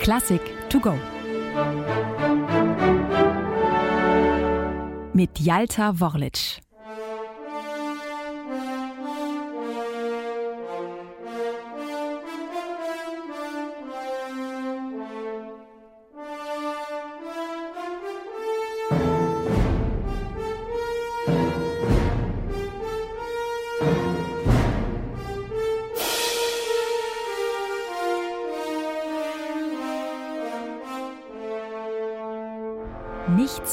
Klassik to go. Mit Jalta Worlic.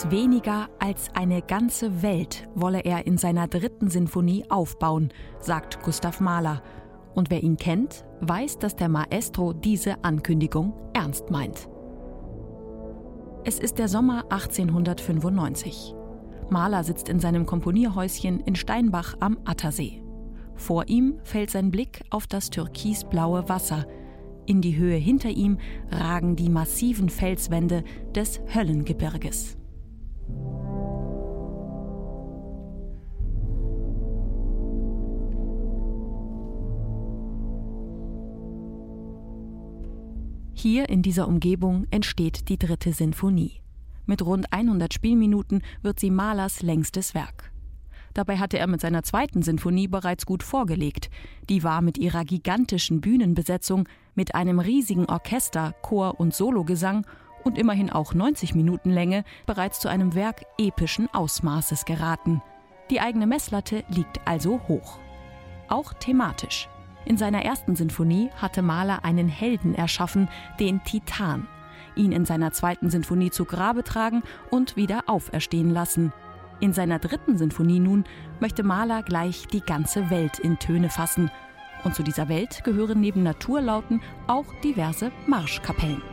Weniger als eine ganze Welt wolle er in seiner dritten Sinfonie aufbauen, sagt Gustav Mahler. Und wer ihn kennt, weiß, dass der Maestro diese Ankündigung ernst meint. Es ist der Sommer 1895. Mahler sitzt in seinem Komponierhäuschen in Steinbach am Attersee. Vor ihm fällt sein Blick auf das türkisblaue Wasser. In die Höhe hinter ihm ragen die massiven Felswände des Höllengebirges. Hier in dieser Umgebung entsteht die dritte Sinfonie. Mit rund 100 Spielminuten wird sie Mahlers längstes Werk. Dabei hatte er mit seiner zweiten Sinfonie bereits gut vorgelegt. Die war mit ihrer gigantischen Bühnenbesetzung, mit einem riesigen Orchester, Chor und Sologesang und immerhin auch 90 Minuten Länge bereits zu einem Werk epischen Ausmaßes geraten. Die eigene Messlatte liegt also hoch. Auch thematisch. In seiner ersten Sinfonie hatte Mahler einen Helden erschaffen, den Titan, ihn in seiner zweiten Sinfonie zu Grabe tragen und wieder auferstehen lassen. In seiner dritten Sinfonie nun möchte Mahler gleich die ganze Welt in Töne fassen. Und zu dieser Welt gehören neben Naturlauten auch diverse Marschkapellen.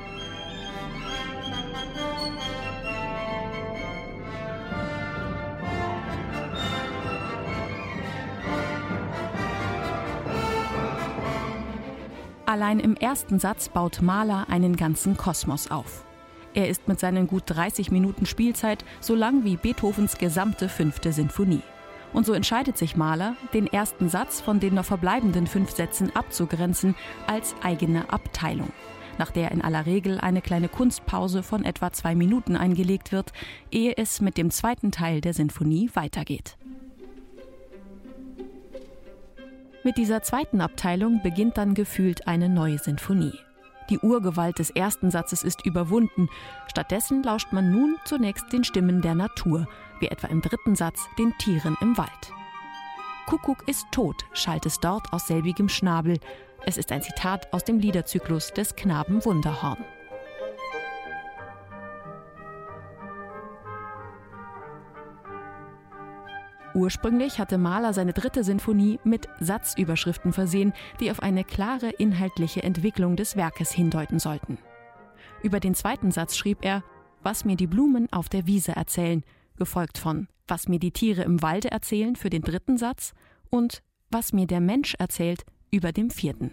Allein im ersten Satz baut Mahler einen ganzen Kosmos auf. Er ist mit seinen gut 30 Minuten Spielzeit so lang wie Beethovens gesamte fünfte Sinfonie. Und so entscheidet sich Mahler, den ersten Satz von den noch verbleibenden fünf Sätzen abzugrenzen als eigene Abteilung, nach der in aller Regel eine kleine Kunstpause von etwa zwei Minuten eingelegt wird, ehe es mit dem zweiten Teil der Sinfonie weitergeht. Mit dieser zweiten Abteilung beginnt dann gefühlt eine neue Sinfonie. Die Urgewalt des ersten Satzes ist überwunden. Stattdessen lauscht man nun zunächst den Stimmen der Natur, wie etwa im dritten Satz den Tieren im Wald. Kuckuck ist tot, schallt es dort aus selbigem Schnabel. Es ist ein Zitat aus dem Liederzyklus des Knaben Wunderhorn. Ursprünglich hatte Mahler seine dritte Sinfonie mit Satzüberschriften versehen, die auf eine klare inhaltliche Entwicklung des Werkes hindeuten sollten. Über den zweiten Satz schrieb er Was mir die Blumen auf der Wiese erzählen, gefolgt von Was mir die Tiere im Walde erzählen für den dritten Satz und Was mir der Mensch erzählt über dem vierten.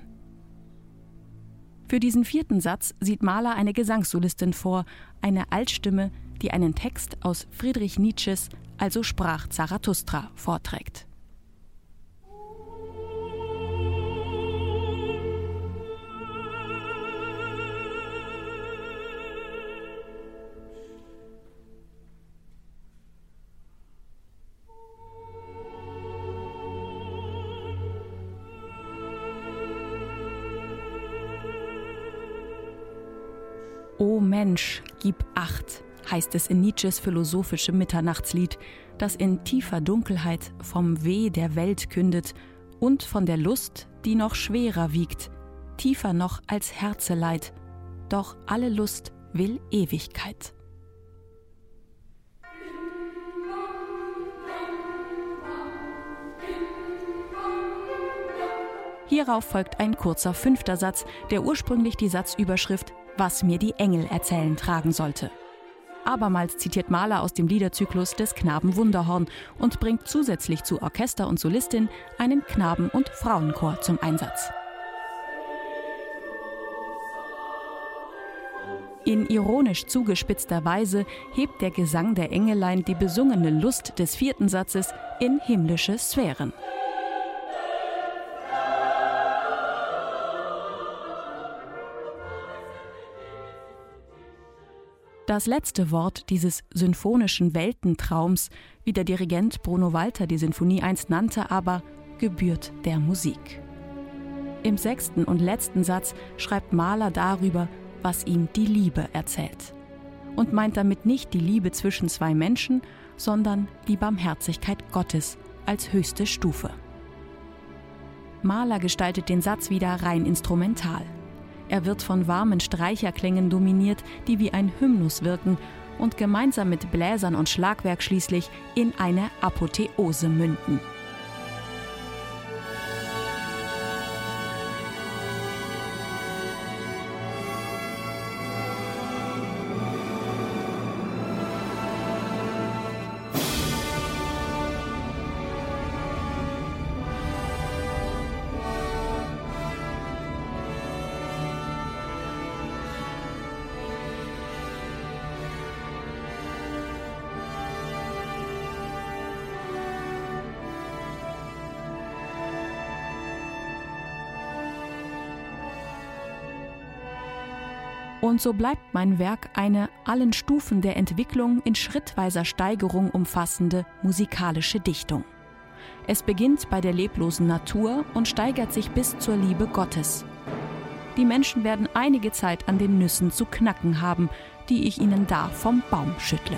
Für diesen vierten Satz sieht Mahler eine Gesangssolistin vor, eine Altstimme, die einen Text aus Friedrich Nietzsches also sprach Zarathustra, vorträgt. O Mensch, gib acht, heißt es in Nietzsches philosophischem Mitternachtslied, das in tiefer Dunkelheit vom Weh der Welt kündet und von der Lust, die noch schwerer wiegt, tiefer noch als Herzeleid, doch alle Lust will Ewigkeit. Hierauf folgt ein kurzer fünfter Satz, der ursprünglich die Satzüberschrift Was mir die Engel erzählen tragen sollte. Abermals zitiert Mahler aus dem Liederzyklus des Knaben Wunderhorn und bringt zusätzlich zu Orchester und Solistin einen Knaben- und Frauenchor zum Einsatz. In ironisch zugespitzter Weise hebt der Gesang der Engelein die besungene Lust des vierten Satzes in himmlische Sphären. Das letzte Wort dieses symphonischen Weltentraums, wie der Dirigent Bruno Walter die Sinfonie einst nannte, aber gebührt der Musik. Im sechsten und letzten Satz schreibt Mahler darüber, was ihm die Liebe erzählt. Und meint damit nicht die Liebe zwischen zwei Menschen, sondern die Barmherzigkeit Gottes als höchste Stufe. Mahler gestaltet den Satz wieder rein instrumental. Er wird von warmen Streicherklängen dominiert, die wie ein Hymnus wirken und gemeinsam mit Bläsern und Schlagwerk schließlich in eine Apotheose münden. Und so bleibt mein Werk eine allen Stufen der Entwicklung in schrittweiser Steigerung umfassende musikalische Dichtung. Es beginnt bei der leblosen Natur und steigert sich bis zur Liebe Gottes. Die Menschen werden einige Zeit an den Nüssen zu knacken haben, die ich ihnen da vom Baum schüttle.